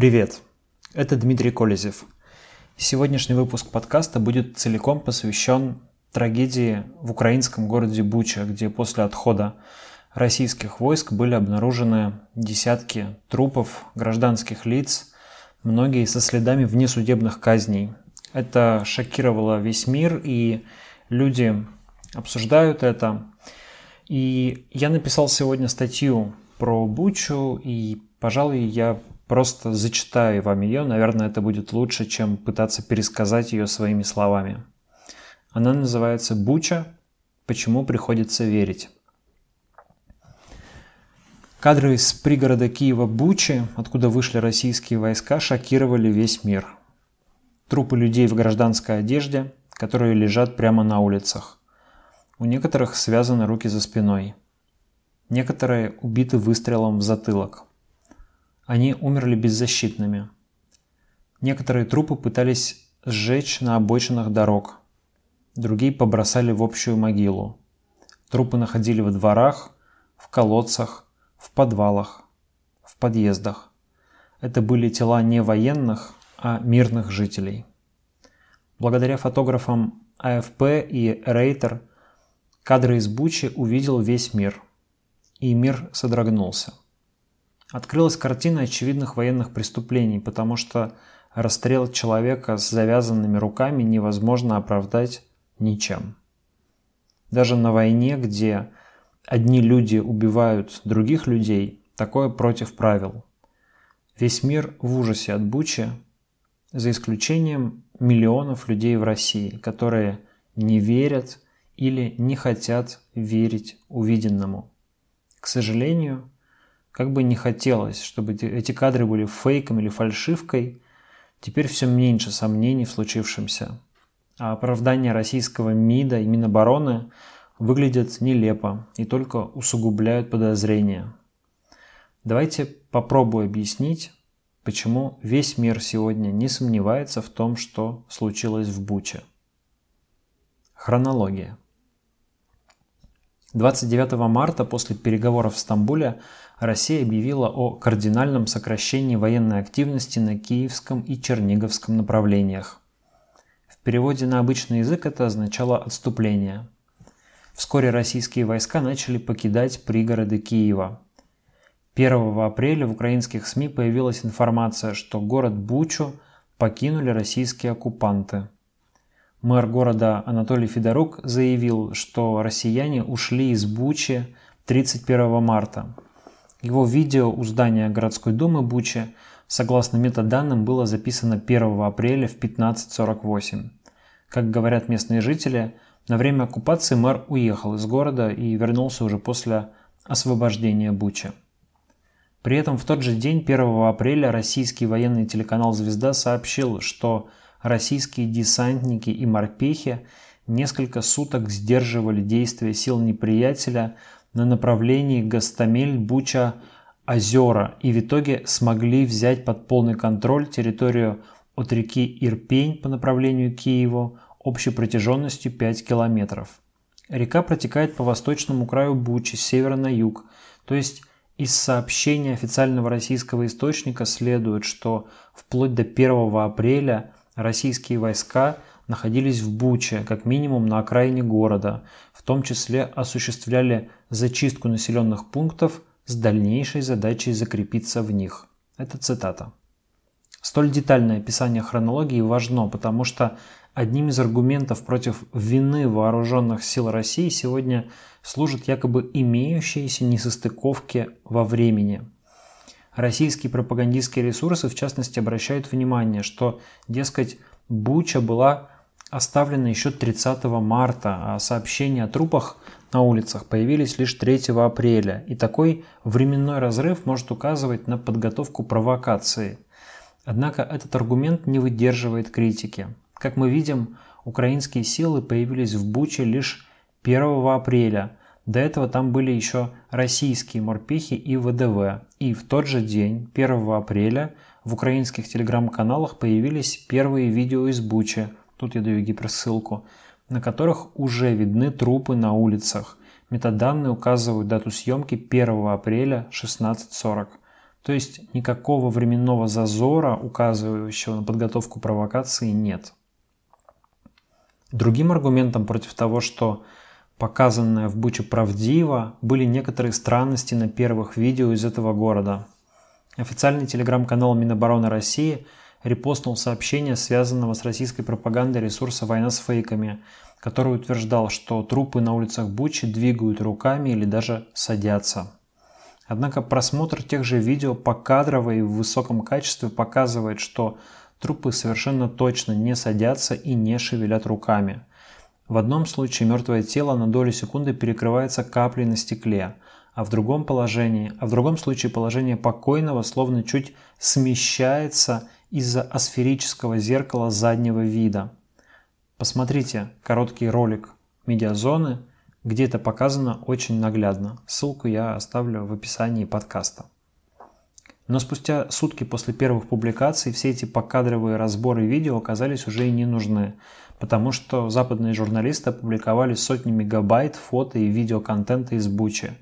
Привет, это Дмитрий Колезев. Сегодняшний выпуск подкаста будет целиком посвящен трагедии в украинском городе Буча, где после отхода российских войск были обнаружены десятки трупов гражданских лиц, многие со следами внесудебных казней. Это шокировало весь мир, и люди обсуждают это. И я написал сегодня статью про Бучу, и, пожалуй, я просто зачитаю вам ее. Наверное, это будет лучше, чем пытаться пересказать ее своими словами. Она называется «Буча. Почему приходится верить?». Кадры из пригорода Киева Бучи, откуда вышли российские войска, шокировали весь мир. Трупы людей в гражданской одежде, которые лежат прямо на улицах. У некоторых связаны руки за спиной. Некоторые убиты выстрелом в затылок – они умерли беззащитными. Некоторые трупы пытались сжечь на обочинах дорог, другие побросали в общую могилу. Трупы находили во дворах, в колодцах, в подвалах, в подъездах. Это были тела не военных, а мирных жителей. Благодаря фотографам АФП и Рейтер кадры из Бучи увидел весь мир. И мир содрогнулся открылась картина очевидных военных преступлений, потому что расстрел человека с завязанными руками невозможно оправдать ничем. Даже на войне, где одни люди убивают других людей, такое против правил. Весь мир в ужасе от Бучи, за исключением миллионов людей в России, которые не верят или не хотят верить увиденному. К сожалению, как бы не хотелось, чтобы эти кадры были фейком или фальшивкой, теперь все меньше сомнений в случившемся. А оправдания российского МИДа и Минобороны выглядят нелепо и только усугубляют подозрения. Давайте попробую объяснить, почему весь мир сегодня не сомневается в том, что случилось в Буче. Хронология. 29 марта после переговоров в Стамбуле Россия объявила о кардинальном сокращении военной активности на Киевском и Черниговском направлениях. В переводе на обычный язык это означало отступление. Вскоре российские войска начали покидать пригороды Киева. 1 апреля в украинских СМИ появилась информация, что город Бучу покинули российские оккупанты – Мэр города Анатолий Федорук заявил, что россияне ушли из Бучи 31 марта. Его видео у здания городской думы Бучи, согласно метаданным, было записано 1 апреля в 15.48. Как говорят местные жители, на время оккупации мэр уехал из города и вернулся уже после освобождения Бучи. При этом в тот же день, 1 апреля, российский военный телеканал «Звезда» сообщил, что российские десантники и морпехи несколько суток сдерживали действия сил неприятеля на направлении Гастамель-Буча-Озера и в итоге смогли взять под полный контроль территорию от реки Ирпень по направлению к Киеву общей протяженностью 5 километров. Река протекает по восточному краю Бучи с севера на юг, то есть из сообщения официального российского источника следует, что вплоть до 1 апреля российские войска находились в Буче, как минимум на окраине города, в том числе осуществляли зачистку населенных пунктов с дальнейшей задачей закрепиться в них. Это цитата. Столь детальное описание хронологии важно, потому что одним из аргументов против вины вооруженных сил России сегодня служат якобы имеющиеся несостыковки во времени – Российские пропагандистские ресурсы, в частности, обращают внимание, что, дескать, Буча была оставлена еще 30 марта, а сообщения о трупах на улицах появились лишь 3 апреля. И такой временной разрыв может указывать на подготовку провокации. Однако этот аргумент не выдерживает критики. Как мы видим, украинские силы появились в Буче лишь 1 апреля – до этого там были еще российские морпехи и ВДВ. И в тот же день, 1 апреля, в украинских телеграм-каналах появились первые видео из Бучи, тут я даю гиперссылку, на которых уже видны трупы на улицах. Метаданные указывают дату съемки 1 апреля 16.40. То есть никакого временного зазора, указывающего на подготовку провокации, нет. Другим аргументом против того, что показанное в Буче правдиво, были некоторые странности на первых видео из этого города. Официальный телеграм-канал Минобороны России репостнул сообщение, связанного с российской пропагандой ресурса «Война с фейками», который утверждал, что трупы на улицах Бучи двигают руками или даже садятся. Однако просмотр тех же видео по кадрово и в высоком качестве показывает, что трупы совершенно точно не садятся и не шевелят руками. В одном случае мертвое тело на долю секунды перекрывается каплей на стекле, а в другом положении, а в другом случае положение покойного словно чуть смещается из-за асферического зеркала заднего вида. Посмотрите короткий ролик медиазоны, где это показано очень наглядно. Ссылку я оставлю в описании подкаста. Но спустя сутки после первых публикаций все эти покадровые разборы видео оказались уже и не нужны, потому что западные журналисты опубликовали сотни мегабайт фото и видеоконтента из Бучи.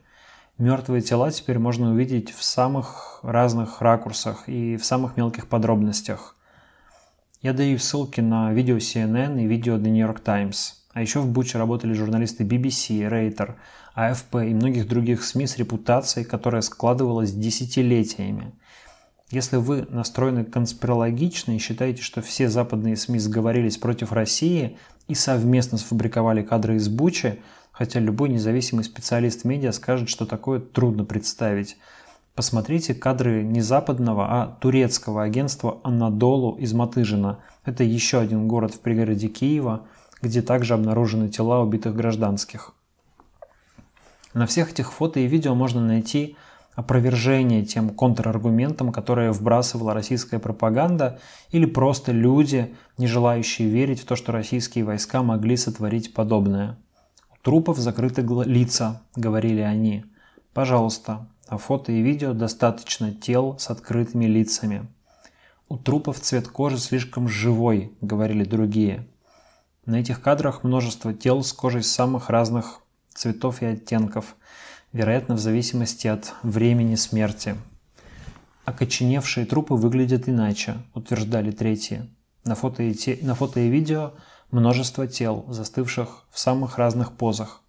Мертвые тела теперь можно увидеть в самых разных ракурсах и в самых мелких подробностях. Я даю ссылки на видео CNN и видео The New York Times. А еще в Буче работали журналисты BBC, Рейтер, AFP и многих других СМИ с репутацией, которая складывалась десятилетиями. Если вы настроены конспирологично и считаете, что все западные СМИ сговорились против России и совместно сфабриковали кадры из Бучи, хотя любой независимый специалист медиа скажет, что такое трудно представить – Посмотрите кадры не западного, а турецкого агентства «Анадолу» из Матыжина. Это еще один город в пригороде Киева, где также обнаружены тела убитых гражданских. На всех этих фото и видео можно найти опровержение тем контраргументам, которые вбрасывала российская пропаганда или просто люди, не желающие верить в то, что российские войска могли сотворить подобное. «У трупов закрыты лица», — говорили они. «Пожалуйста, на фото и видео достаточно тел с открытыми лицами. У трупов цвет кожи слишком живой, говорили другие. На этих кадрах множество тел с кожей самых разных цветов и оттенков, вероятно, в зависимости от времени смерти. Окоченевшие трупы выглядят иначе, утверждали третьи. На фото и, те... на фото и видео множество тел, застывших в самых разных позах.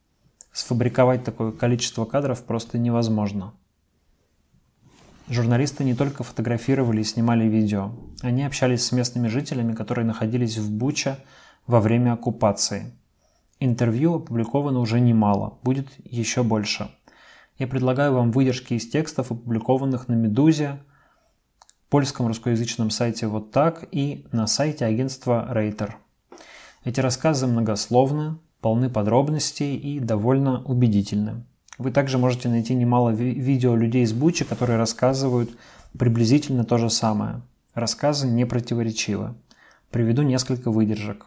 Сфабриковать такое количество кадров просто невозможно. Журналисты не только фотографировали и снимали видео. Они общались с местными жителями, которые находились в Буча во время оккупации. Интервью опубликовано уже немало, будет еще больше. Я предлагаю вам выдержки из текстов, опубликованных на «Медузе», польском русскоязычном сайте «Вот так» и на сайте агентства Рейтер. Эти рассказы многословны, полны подробностей и довольно убедительны. Вы также можете найти немало ви- видео людей из Бучи, которые рассказывают приблизительно то же самое. Рассказы не противоречивы. Приведу несколько выдержек.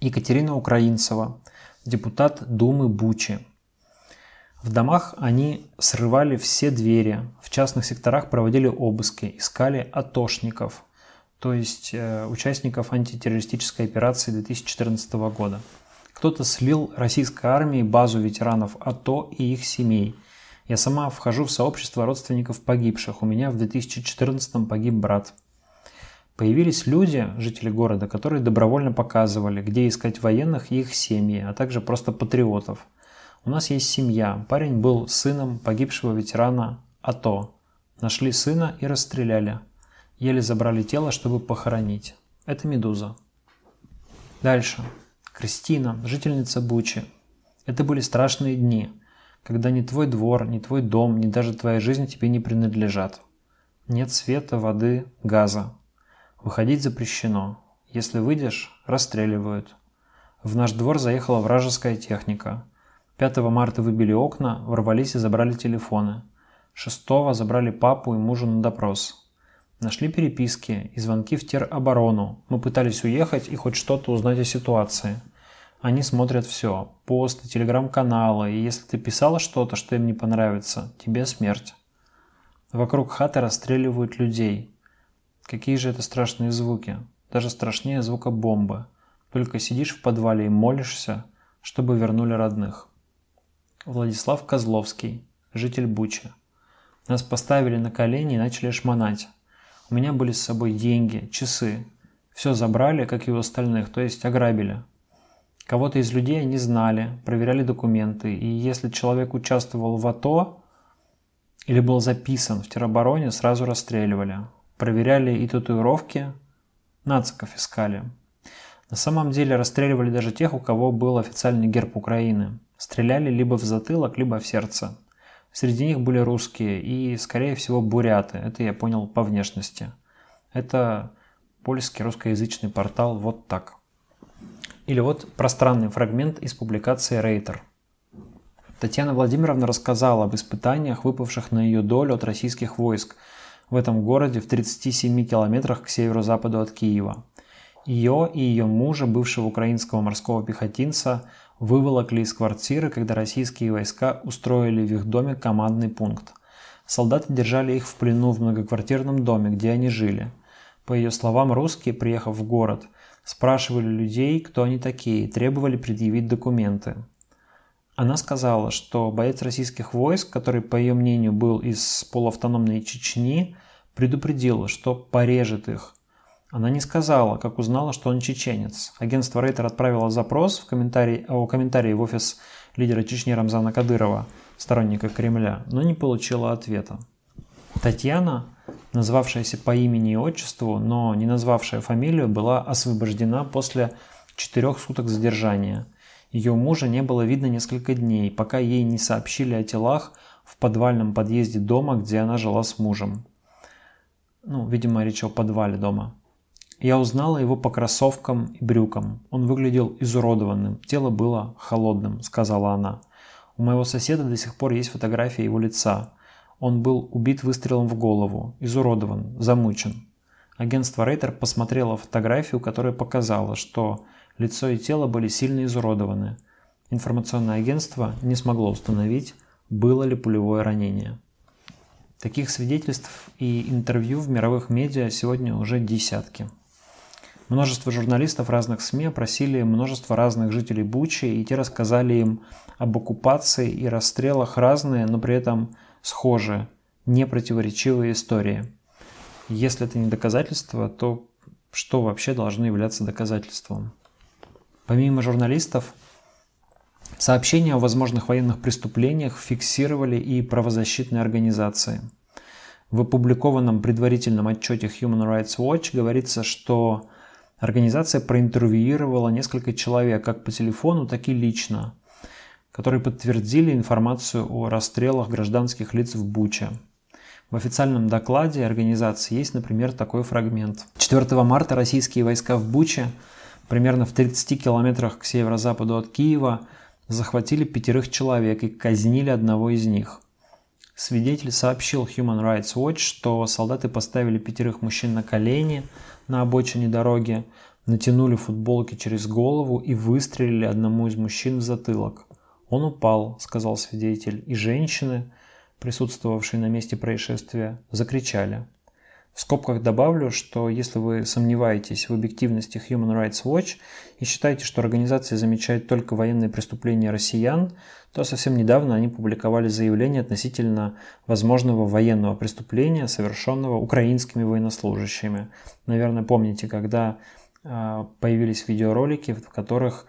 Екатерина Украинцева, депутат Думы Бучи. В домах они срывали все двери, в частных секторах проводили обыски, искали атошников, то есть э, участников антитеррористической операции 2014 года. Кто-то слил российской армии базу ветеранов АТО и их семей. Я сама вхожу в сообщество родственников погибших. У меня в 2014 погиб брат. Появились люди, жители города, которые добровольно показывали, где искать военных и их семьи, а также просто патриотов. У нас есть семья. Парень был сыном погибшего ветерана АТО. Нашли сына и расстреляли. Еле забрали тело, чтобы похоронить. Это «Медуза». Дальше. Кристина, жительница Бучи. Это были страшные дни, когда ни твой двор, ни твой дом, ни даже твоя жизнь тебе не принадлежат. Нет света, воды, газа. Выходить запрещено. Если выйдешь, расстреливают. В наш двор заехала вражеская техника. 5 марта выбили окна, ворвались и забрали телефоны. 6 забрали папу и мужа на допрос. Нашли переписки и звонки в тероборону. Мы пытались уехать и хоть что-то узнать о ситуации. Они смотрят все. Посты, телеграм-каналы. И если ты писала что-то, что им не понравится, тебе смерть. Вокруг хаты расстреливают людей. Какие же это страшные звуки. Даже страшнее звука бомбы. Только сидишь в подвале и молишься, чтобы вернули родных. Владислав Козловский, житель Бучи. Нас поставили на колени и начали шмонать. У меня были с собой деньги, часы. Все забрали, как и у остальных, то есть ограбили. Кого-то из людей они знали, проверяли документы, и если человек участвовал в АТО или был записан в теробороне, сразу расстреливали. Проверяли и татуировки, нациков искали. На самом деле расстреливали даже тех, у кого был официальный герб Украины. Стреляли либо в затылок, либо в сердце. Среди них были русские и, скорее всего, буряты. Это я понял по внешности. Это польский русскоязычный портал вот так. Или вот пространный фрагмент из публикации Рейтер. Татьяна Владимировна рассказала об испытаниях, выпавших на ее долю от российских войск в этом городе в 37 километрах к северо-западу от Киева. Ее и ее мужа, бывшего украинского морского пехотинца, выволокли из квартиры, когда российские войска устроили в их доме командный пункт. Солдаты держали их в плену в многоквартирном доме, где они жили. По ее словам, русские, приехав в город, спрашивали людей, кто они такие, требовали предъявить документы. Она сказала, что боец российских войск, который, по ее мнению, был из полуавтономной Чечни, предупредил, что порежет их – она не сказала, как узнала, что он чеченец. Агентство Рейтер отправило запрос в комментарий, о комментарии в офис лидера Чечни Рамзана Кадырова, сторонника Кремля, но не получила ответа. Татьяна, назвавшаяся по имени и отчеству, но не назвавшая фамилию, была освобождена после четырех суток задержания. Ее мужа не было видно несколько дней, пока ей не сообщили о телах в подвальном подъезде дома, где она жила с мужем. Ну, видимо, речь о подвале дома. Я узнала его по кроссовкам и брюкам. Он выглядел изуродованным, тело было холодным, сказала она. У моего соседа до сих пор есть фотография его лица. Он был убит выстрелом в голову, изуродован, замучен. Агентство Рейтер посмотрело фотографию, которая показала, что лицо и тело были сильно изуродованы. Информационное агентство не смогло установить, было ли пулевое ранение. Таких свидетельств и интервью в мировых медиа сегодня уже десятки. Множество журналистов разных СМИ опросили множество разных жителей Бучи, и те рассказали им об оккупации и расстрелах разные, но при этом схожие, непротиворечивые истории. Если это не доказательство, то что вообще должно являться доказательством? Помимо журналистов, сообщения о возможных военных преступлениях фиксировали и правозащитные организации. В опубликованном предварительном отчете Human Rights Watch говорится, что Организация проинтервьюировала несколько человек как по телефону, так и лично, которые подтвердили информацию о расстрелах гражданских лиц в Буче. В официальном докладе организации есть, например, такой фрагмент. 4 марта российские войска в Буче, примерно в 30 километрах к северо-западу от Киева, захватили пятерых человек и казнили одного из них. Свидетель сообщил Human Rights Watch, что солдаты поставили пятерых мужчин на колени – на обочине дороги, натянули футболки через голову и выстрелили одному из мужчин в затылок. Он упал, сказал свидетель, и женщины, присутствовавшие на месте происшествия, закричали. В скобках добавлю, что если вы сомневаетесь в объективности Human Rights Watch и считаете, что организация замечает только военные преступления россиян, то совсем недавно они публиковали заявление относительно возможного военного преступления, совершенного украинскими военнослужащими. Наверное, помните, когда а, появились видеоролики, в которых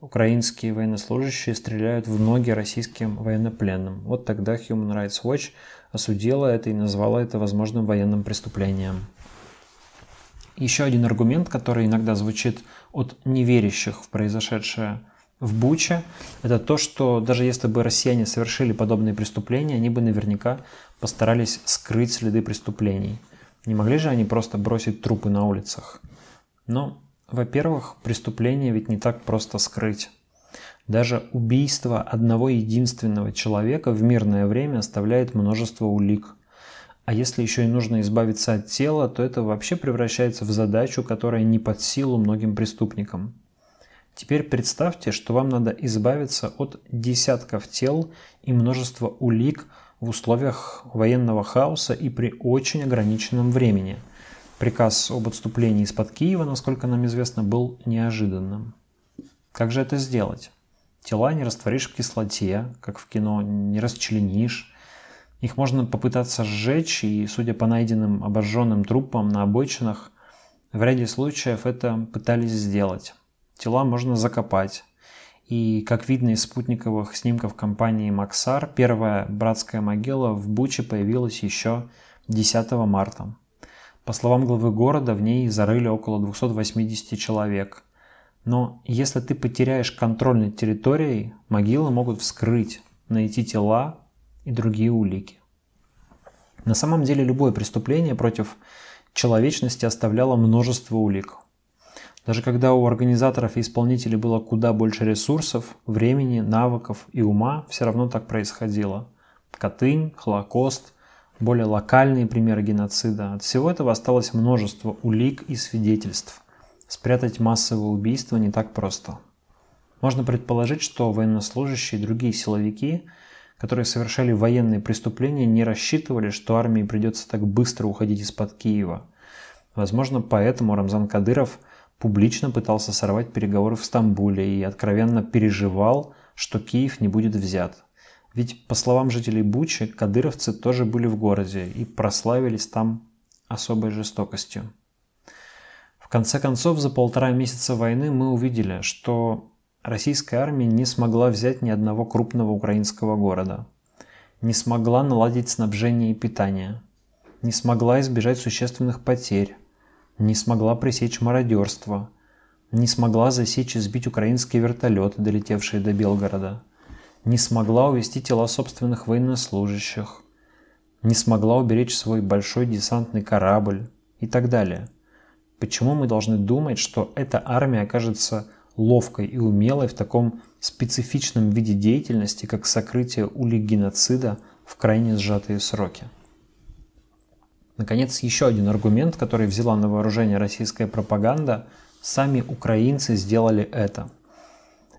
украинские военнослужащие стреляют в ноги российским военнопленным. Вот тогда Human Rights Watch осудила это и назвала это возможным военным преступлением. Еще один аргумент, который иногда звучит от неверящих в произошедшее в Буче, это то, что даже если бы россияне совершили подобные преступления, они бы наверняка постарались скрыть следы преступлений. Не могли же они просто бросить трупы на улицах? Но, во-первых, преступление ведь не так просто скрыть. Даже убийство одного единственного человека в мирное время оставляет множество улик. А если еще и нужно избавиться от тела, то это вообще превращается в задачу, которая не под силу многим преступникам. Теперь представьте, что вам надо избавиться от десятков тел и множества улик в условиях военного хаоса и при очень ограниченном времени. Приказ об отступлении из-под Киева, насколько нам известно, был неожиданным. Как же это сделать? Тела не растворишь в кислоте, как в кино, не расчленишь. Их можно попытаться сжечь, и, судя по найденным обожженным трупам на обочинах, в ряде случаев это пытались сделать. Тела можно закопать. И, как видно из спутниковых снимков компании «Максар», первая братская могила в Буче появилась еще 10 марта. По словам главы города, в ней зарыли около 280 человек. Но если ты потеряешь контроль над территорией, могилы могут вскрыть, найти тела и другие улики. На самом деле любое преступление против человечности оставляло множество улик. Даже когда у организаторов и исполнителей было куда больше ресурсов, времени, навыков и ума, все равно так происходило. Катынь, Холокост, более локальные примеры геноцида. От всего этого осталось множество улик и свидетельств. Спрятать массовое убийство не так просто. Можно предположить, что военнослужащие и другие силовики, которые совершали военные преступления, не рассчитывали, что армии придется так быстро уходить из-под Киева. Возможно, поэтому Рамзан Кадыров публично пытался сорвать переговоры в Стамбуле и откровенно переживал, что Киев не будет взят – ведь, по словам жителей Бучи, кадыровцы тоже были в городе и прославились там особой жестокостью. В конце концов, за полтора месяца войны мы увидели, что российская армия не смогла взять ни одного крупного украинского города, не смогла наладить снабжение и питание, не смогла избежать существенных потерь, не смогла пресечь мародерство, не смогла засечь и сбить украинские вертолеты, долетевшие до Белгорода – не смогла увести тела собственных военнослужащих, не смогла уберечь свой большой десантный корабль и так далее. Почему мы должны думать, что эта армия окажется ловкой и умелой в таком специфичном виде деятельности, как сокрытие улик геноцида в крайне сжатые сроки? Наконец, еще один аргумент, который взяла на вооружение российская пропаганда – сами украинцы сделали это –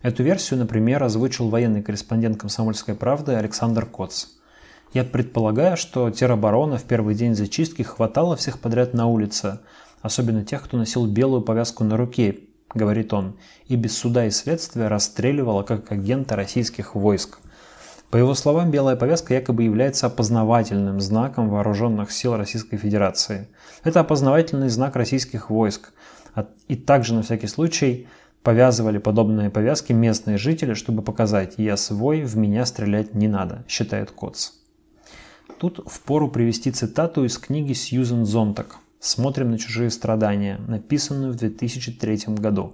Эту версию, например, озвучил военный корреспондент «Комсомольской правды» Александр Коц. Я предполагаю, что тероборона в первый день зачистки хватало всех подряд на улице, особенно тех, кто носил белую повязку на руке, говорит он, и без суда и следствия расстреливала как агента российских войск. По его словам, белая повязка якобы является опознавательным знаком вооруженных сил Российской Федерации. Это опознавательный знак российских войск. И также на всякий случай Повязывали подобные повязки местные жители, чтобы показать «я свой, в меня стрелять не надо», считает Коц. Тут впору привести цитату из книги Сьюзен Зонтак «Смотрим на чужие страдания», написанную в 2003 году.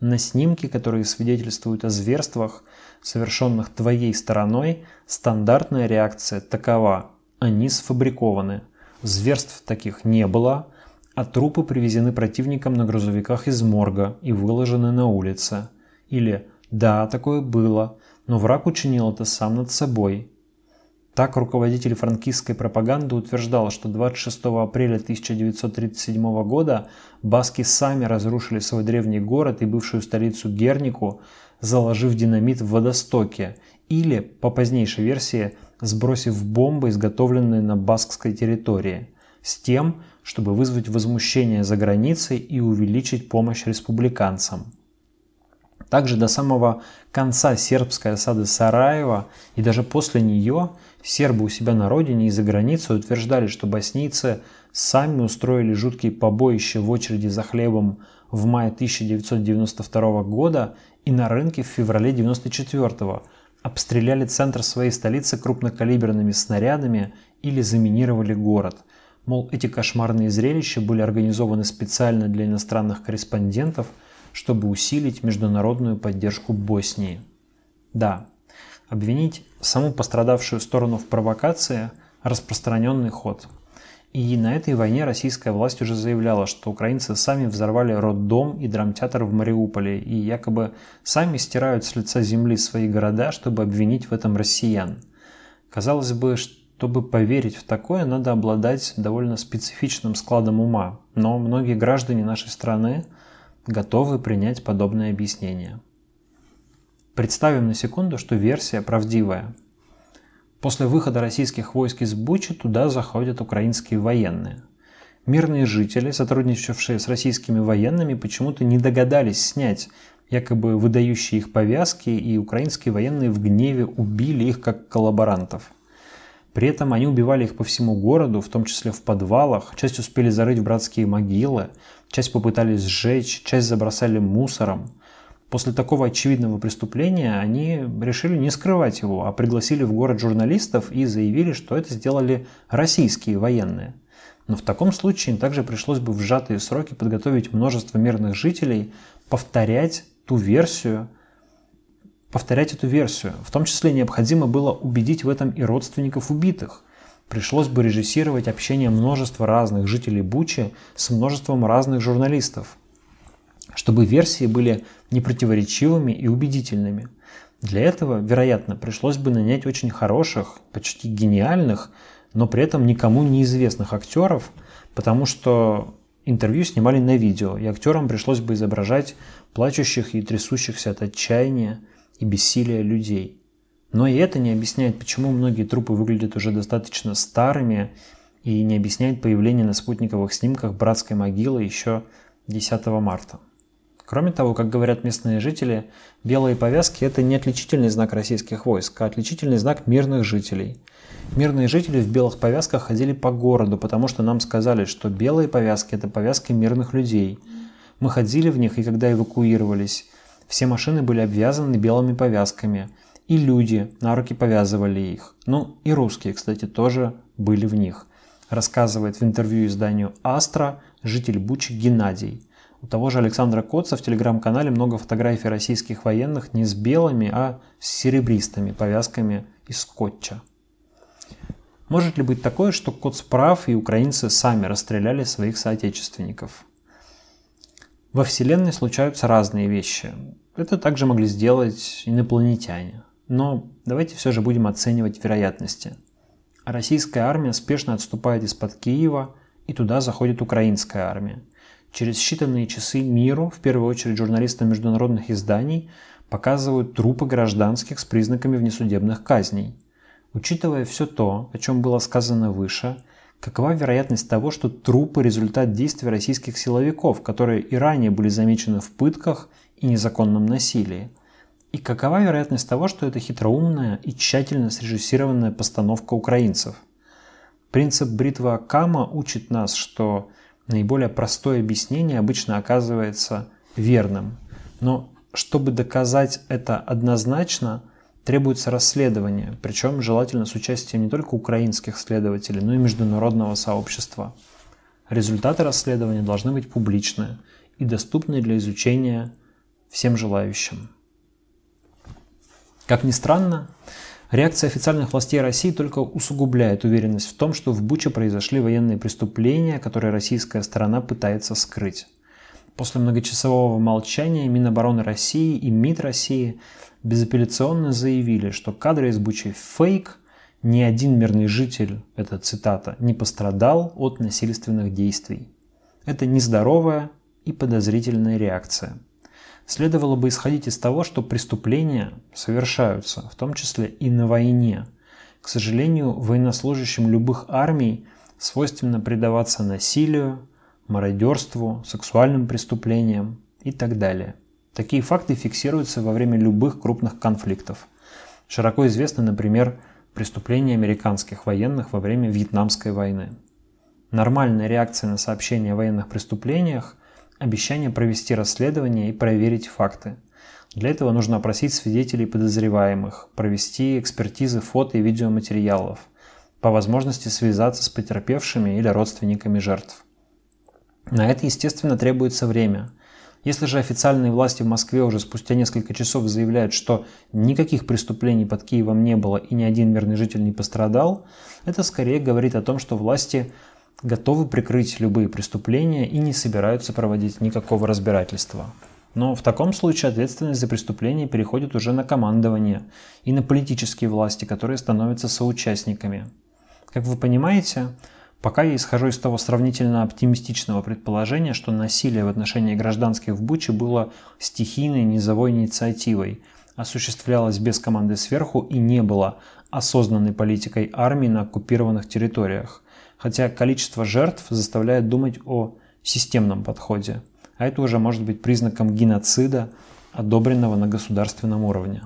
На снимке, которые свидетельствуют о зверствах, совершенных твоей стороной, стандартная реакция такова – они сфабрикованы. Зверств таких не было, а трупы привезены противником на грузовиках из морга и выложены на улице. Или «Да, такое было, но враг учинил это сам над собой». Так руководитель франкистской пропаганды утверждал, что 26 апреля 1937 года баски сами разрушили свой древний город и бывшую столицу Гернику, заложив динамит в водостоке, или, по позднейшей версии, сбросив бомбы, изготовленные на баскской территории, с тем, чтобы вызвать возмущение за границей и увеличить помощь республиканцам. Также до самого конца сербской осады Сараева и даже после нее сербы у себя на родине и за границей утверждали, что боснийцы сами устроили жуткие побоища в очереди за хлебом в мае 1992 года и на рынке в феврале 1994 обстреляли центр своей столицы крупнокалиберными снарядами или заминировали город – Мол, эти кошмарные зрелища были организованы специально для иностранных корреспондентов, чтобы усилить международную поддержку Боснии. Да, обвинить саму пострадавшую сторону в провокации – распространенный ход. И на этой войне российская власть уже заявляла, что украинцы сами взорвали роддом и драмтеатр в Мариуполе и якобы сами стирают с лица земли свои города, чтобы обвинить в этом россиян. Казалось бы, что чтобы поверить в такое, надо обладать довольно специфичным складом ума, но многие граждане нашей страны готовы принять подобное объяснение. Представим на секунду, что версия правдивая. После выхода российских войск из Бучи туда заходят украинские военные. Мирные жители, сотрудничавшие с российскими военными, почему-то не догадались снять якобы выдающие их повязки, и украинские военные в гневе убили их как коллаборантов – При этом они убивали их по всему городу, в том числе в подвалах, часть успели зарыть в братские могилы, часть попытались сжечь, часть забросали мусором. После такого очевидного преступления они решили не скрывать его, а пригласили в город журналистов и заявили, что это сделали российские военные. Но в таком случае им также пришлось бы в сжатые сроки подготовить множество мирных жителей, повторять ту версию, повторять эту версию. В том числе необходимо было убедить в этом и родственников убитых. Пришлось бы режиссировать общение множества разных жителей Бучи с множеством разных журналистов, чтобы версии были непротиворечивыми и убедительными. Для этого, вероятно, пришлось бы нанять очень хороших, почти гениальных, но при этом никому неизвестных актеров, потому что интервью снимали на видео, и актерам пришлось бы изображать плачущих и трясущихся от отчаяния и бессилия людей. Но и это не объясняет, почему многие трупы выглядят уже достаточно старыми и не объясняет появление на спутниковых снимках братской могилы еще 10 марта. Кроме того, как говорят местные жители, белые повязки – это не отличительный знак российских войск, а отличительный знак мирных жителей. Мирные жители в белых повязках ходили по городу, потому что нам сказали, что белые повязки – это повязки мирных людей. Мы ходили в них, и когда эвакуировались, все машины были обвязаны белыми повязками, и люди на руки повязывали их. Ну и русские, кстати, тоже были в них. Рассказывает в интервью изданию «Астра» житель Бучи Геннадий. У того же Александра Коца в телеграм-канале много фотографий российских военных не с белыми, а с серебристыми повязками из скотча. Может ли быть такое, что Коц прав и украинцы сами расстреляли своих соотечественников? Во Вселенной случаются разные вещи. Это также могли сделать инопланетяне. Но давайте все же будем оценивать вероятности. Российская армия спешно отступает из-под Киева, и туда заходит украинская армия. Через считанные часы миру, в первую очередь журналистам международных изданий, показывают трупы гражданских с признаками внесудебных казней. Учитывая все то, о чем было сказано выше, Какова вероятность того, что трупы – результат действий российских силовиков, которые и ранее были замечены в пытках и незаконном насилии? И какова вероятность того, что это хитроумная и тщательно срежиссированная постановка украинцев? Принцип бритва Кама учит нас, что наиболее простое объяснение обычно оказывается верным. Но чтобы доказать это однозначно – Требуется расследование, причем желательно с участием не только украинских следователей, но и международного сообщества. Результаты расследования должны быть публичны и доступны для изучения всем желающим. Как ни странно, реакция официальных властей России только усугубляет уверенность в том, что в Буче произошли военные преступления, которые российская сторона пытается скрыть. После многочасового молчания Минобороны России и МИД России безапелляционно заявили, что кадры из Бучи фейк, ни один мирный житель, это цитата, не пострадал от насильственных действий. Это нездоровая и подозрительная реакция. Следовало бы исходить из того, что преступления совершаются, в том числе и на войне. К сожалению, военнослужащим любых армий свойственно предаваться насилию, мародерству, сексуальным преступлениям и так далее. Такие факты фиксируются во время любых крупных конфликтов. Широко известны, например, преступления американских военных во время Вьетнамской войны. Нормальная реакция на сообщения о военных преступлениях – обещание провести расследование и проверить факты. Для этого нужно опросить свидетелей подозреваемых, провести экспертизы фото и видеоматериалов, по возможности связаться с потерпевшими или родственниками жертв. На это, естественно, требуется время – если же официальные власти в Москве уже спустя несколько часов заявляют, что никаких преступлений под Киевом не было и ни один мирный житель не пострадал, это скорее говорит о том, что власти готовы прикрыть любые преступления и не собираются проводить никакого разбирательства. Но в таком случае ответственность за преступление переходит уже на командование и на политические власти, которые становятся соучастниками. Как вы понимаете, Пока я исхожу из того сравнительно оптимистичного предположения, что насилие в отношении гражданских в Буче было стихийной низовой инициативой, осуществлялось без команды сверху и не было осознанной политикой армии на оккупированных территориях. Хотя количество жертв заставляет думать о системном подходе, а это уже может быть признаком геноцида, одобренного на государственном уровне.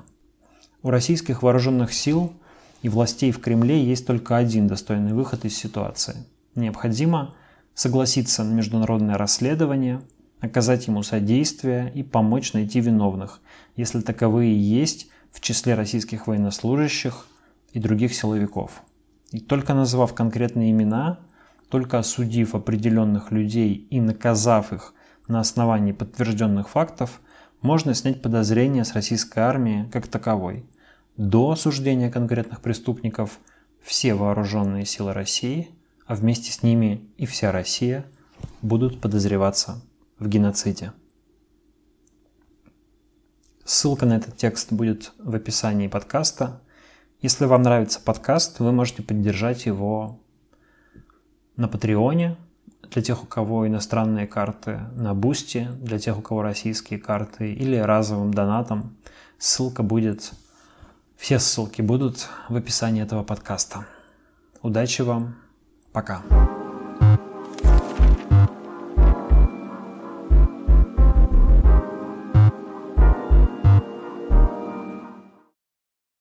У российских вооруженных сил – и властей в Кремле есть только один достойный выход из ситуации. Необходимо согласиться на международное расследование, оказать ему содействие и помочь найти виновных, если таковые есть в числе российских военнослужащих и других силовиков. И только назвав конкретные имена, только осудив определенных людей и наказав их на основании подтвержденных фактов, можно снять подозрения с российской армии как таковой. До осуждения конкретных преступников все вооруженные силы России, а вместе с ними и вся Россия, будут подозреваться в геноциде. Ссылка на этот текст будет в описании подкаста. Если вам нравится подкаст, вы можете поддержать его на Патреоне для тех, у кого иностранные карты, на Boosty для тех, у кого российские карты или разовым донатом. Ссылка будет, все ссылки будут в описании этого подкаста. Удачи вам, пока.